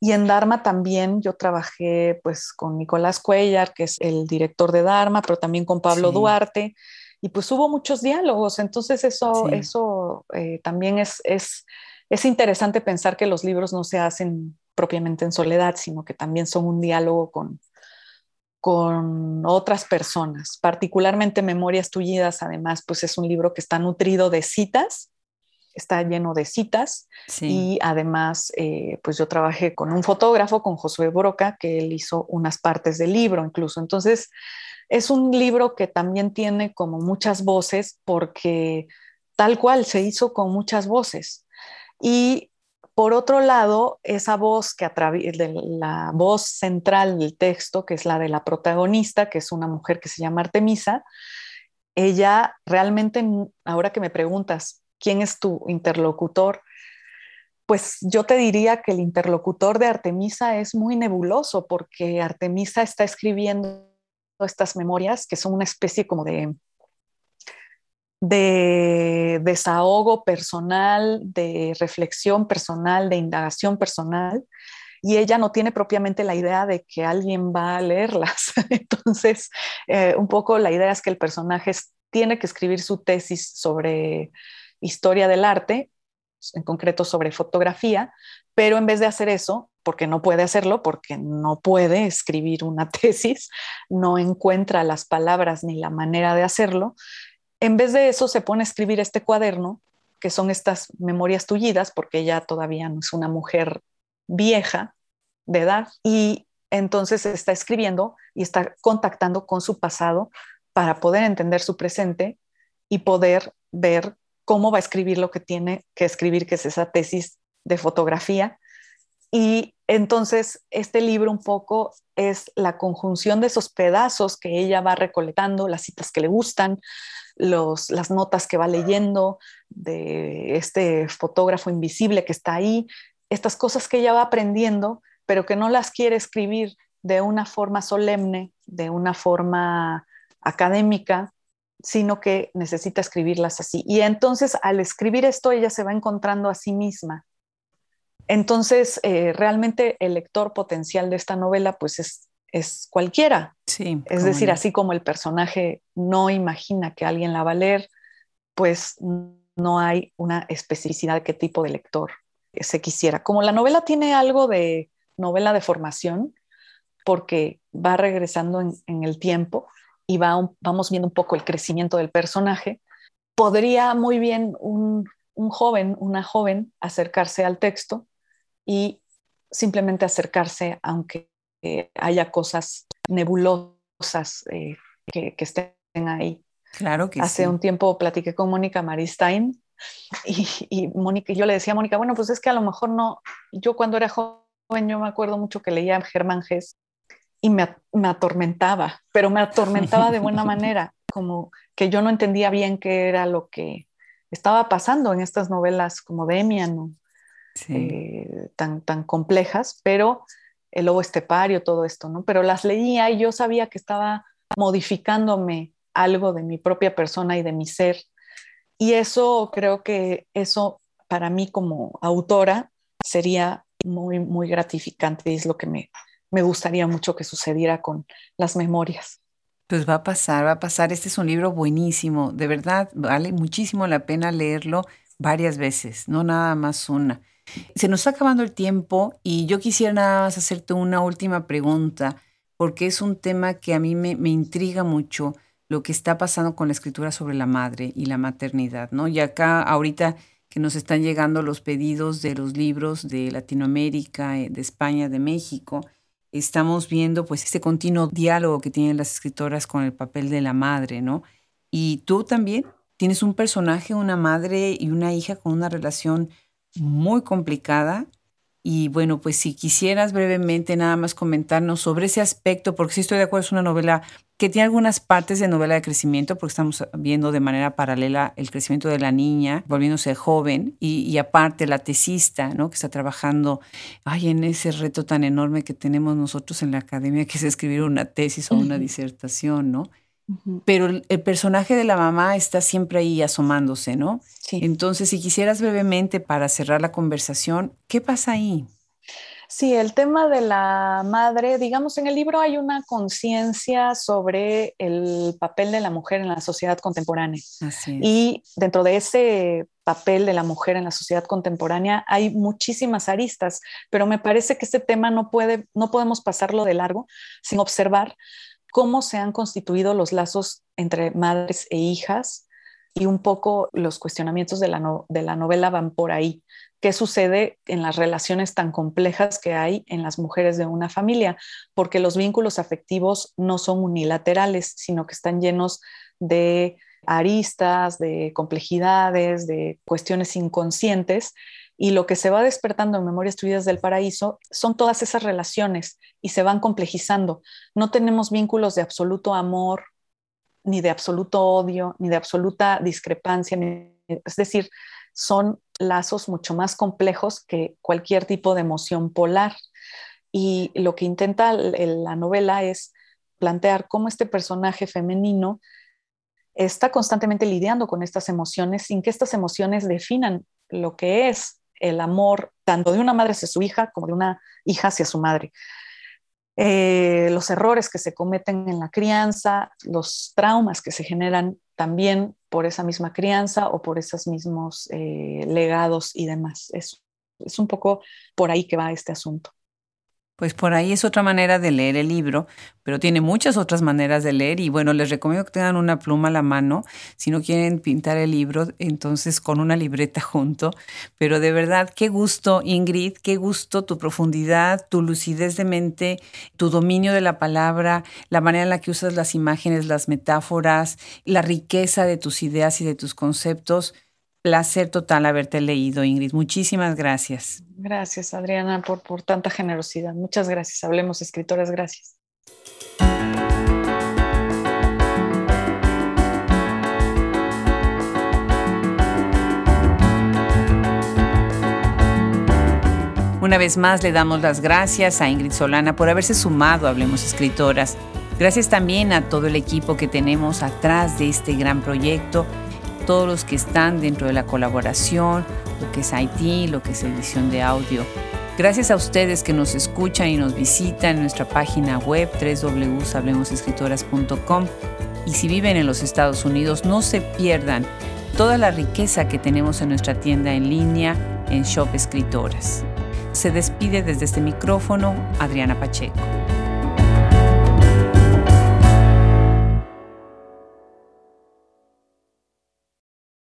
Y en Dharma también yo trabajé pues con Nicolás Cuellar, que es el director de Dharma, pero también con Pablo Duarte. Y pues hubo muchos diálogos, entonces eso, eso eh, también es, es, es interesante pensar que los libros no se hacen propiamente en soledad, sino que también son un diálogo con, con otras personas, particularmente Memorias Tullidas, además, pues es un libro que está nutrido de citas, está lleno de citas y además, eh, pues yo trabajé con un fotógrafo, con Josué Broca, que él hizo unas partes del libro incluso. Entonces, es un libro que también tiene como muchas voces porque tal cual se hizo con muchas voces. Y por otro lado, esa voz que de la voz central del texto, que es la de la protagonista, que es una mujer que se llama Artemisa, ella realmente, ahora que me preguntas, ¿quién es tu interlocutor? Pues yo te diría que el interlocutor de Artemisa es muy nebuloso porque Artemisa está escribiendo estas memorias que son una especie como de, de desahogo personal, de reflexión personal, de indagación personal, y ella no tiene propiamente la idea de que alguien va a leerlas. Entonces, eh, un poco la idea es que el personaje tiene que escribir su tesis sobre historia del arte, en concreto sobre fotografía, pero en vez de hacer eso, porque no puede hacerlo, porque no puede escribir una tesis, no encuentra las palabras ni la manera de hacerlo. En vez de eso, se pone a escribir este cuaderno, que son estas memorias tullidas, porque ella todavía no es una mujer vieja de edad, y entonces está escribiendo y está contactando con su pasado para poder entender su presente y poder ver cómo va a escribir lo que tiene que escribir, que es esa tesis de fotografía. Y entonces, este libro un poco es la conjunción de esos pedazos que ella va recolectando, las citas que le gustan, los, las notas que va leyendo de este fotógrafo invisible que está ahí, estas cosas que ella va aprendiendo, pero que no las quiere escribir de una forma solemne, de una forma académica, sino que necesita escribirlas así. Y entonces al escribir esto, ella se va encontrando a sí misma entonces, eh, realmente el lector potencial de esta novela, pues es, es cualquiera. Sí, es decir, así como el personaje no imagina que alguien la va a leer, pues no hay una especificidad de qué tipo de lector se quisiera. Como la novela tiene algo de novela de formación, porque va regresando en, el tiempo y va vamos viendo un poco el crecimiento del personaje, podría muy bien un, un joven, una joven, acercarse al texto y simplemente acercarse aunque eh, haya cosas nebulosas eh, que, estén ahí. Claro que Hace un tiempo platiqué con Mónica Maristain y, y Mónica, yo le decía a Mónica, bueno, pues es que a lo mejor no, yo cuando era joven, yo me acuerdo mucho que leía Germán Gess y me, me atormentaba, pero me atormentaba de buena manera, como que yo no entendía bien qué era lo que estaba pasando en estas novelas como Demian, eh, tan, tan complejas, pero el lobo estepario, todo esto, ¿no? Pero las leía y yo sabía que estaba modificándome algo de mi propia persona y de mi ser. Y eso creo que eso para mí como autora sería muy, muy gratificante y es lo que me, me gustaría mucho que sucediera con las memorias. Pues va a pasar, va a pasar. Este es un libro buenísimo, de verdad, vale muchísimo la pena leerlo varias veces, no nada más una. Se nos está acabando el tiempo y yo quisiera nada más hacerte una última pregunta, porque es un tema que a mí me, me intriga mucho lo que está pasando con la escritura sobre la madre y la maternidad, ¿no? Y acá ahorita que nos están llegando los pedidos de los libros de Latinoamérica, eh, de España, de México, estamos viendo pues este continuo diálogo que tienen las escritoras con el papel de la madre, ¿no? Y tú también tienes un personaje, una madre y una hija con una relación muy complicada y bueno, pues si quisieras brevemente nada más comentarnos sobre ese aspecto, porque sí estoy de acuerdo, es una novela que tiene algunas partes de novela de crecimiento, porque estamos viendo de manera paralela el crecimiento de la niña, volviéndose joven, y, aparte la tesista, ¿no? Que está trabajando, ay, en ese reto tan enorme que tenemos nosotros en la academia, que es escribir una tesis o una disertación, ¿no? Pero el, personaje de la mamá está siempre ahí asomándose, ¿no? Sí. Entonces, si quisieras brevemente para cerrar la conversación, ¿qué pasa ahí? Sí, el tema de la madre, digamos, en el libro hay una conciencia sobre el papel de la mujer en la sociedad contemporánea. Y dentro de ese papel de la mujer en la sociedad contemporánea hay muchísimas aristas, pero me parece que este tema no, puede, no podemos pasarlo de largo sin observar cómo se han constituido los lazos entre madres e hijas y un poco los cuestionamientos de la, de la novela van por ahí. ¿Qué sucede en las relaciones tan complejas que hay en las mujeres de una familia? Porque los vínculos afectivos no son unilaterales, sino que están llenos de aristas, de complejidades, de cuestiones inconscientes y lo que se va despertando en Memorias Tuyas del Paraíso son todas esas relaciones y se van complejizando. No tenemos vínculos de absoluto amor, ni de absoluto odio, ni de absoluta discrepancia. es decir, son lazos mucho más complejos que cualquier tipo de emoción polar. Y lo que intenta la novela es plantear cómo este personaje femenino está constantemente lidiando con estas emociones sin que estas emociones definan lo que es el amor tanto de una madre hacia su hija como de una hija hacia su madre. Eh, los errores que se cometen en la crianza, los traumas que se generan también por esa misma crianza o por esos mismos eh, legados y demás. es un poco por ahí que va este asunto. Pues por ahí es otra manera de leer el libro, pero tiene muchas otras maneras de leer y bueno, les recomiendo que tengan una pluma a la mano si no quieren pintar el libro, entonces con una libreta junto. Pero de verdad, qué gusto Ingrid, qué gusto tu profundidad, tu lucidez de mente, tu dominio de la palabra, la manera en la que usas las imágenes, las metáforas, la riqueza de tus ideas y de tus conceptos placer total haberte leído, Ingrid. Muchísimas gracias. Gracias, Adriana, por, por tanta generosidad. Muchas gracias. Hablemos, escritoras, gracias. Una vez más le damos las gracias a Ingrid Solana por haberse sumado a Hablemos Escritoras. Gracias también a todo el equipo que tenemos atrás de este gran proyecto todos los que están dentro de la colaboración, lo que es IT, lo que es edición de audio. Gracias a ustedes que nos escuchan y nos visitan en nuestra página web www.hablemosescritoras.com y si viven en los Estados Unidos no se pierdan toda la riqueza que tenemos en nuestra tienda en línea en Shop Escritoras. Se despide desde este micrófono Adriana Pacheco.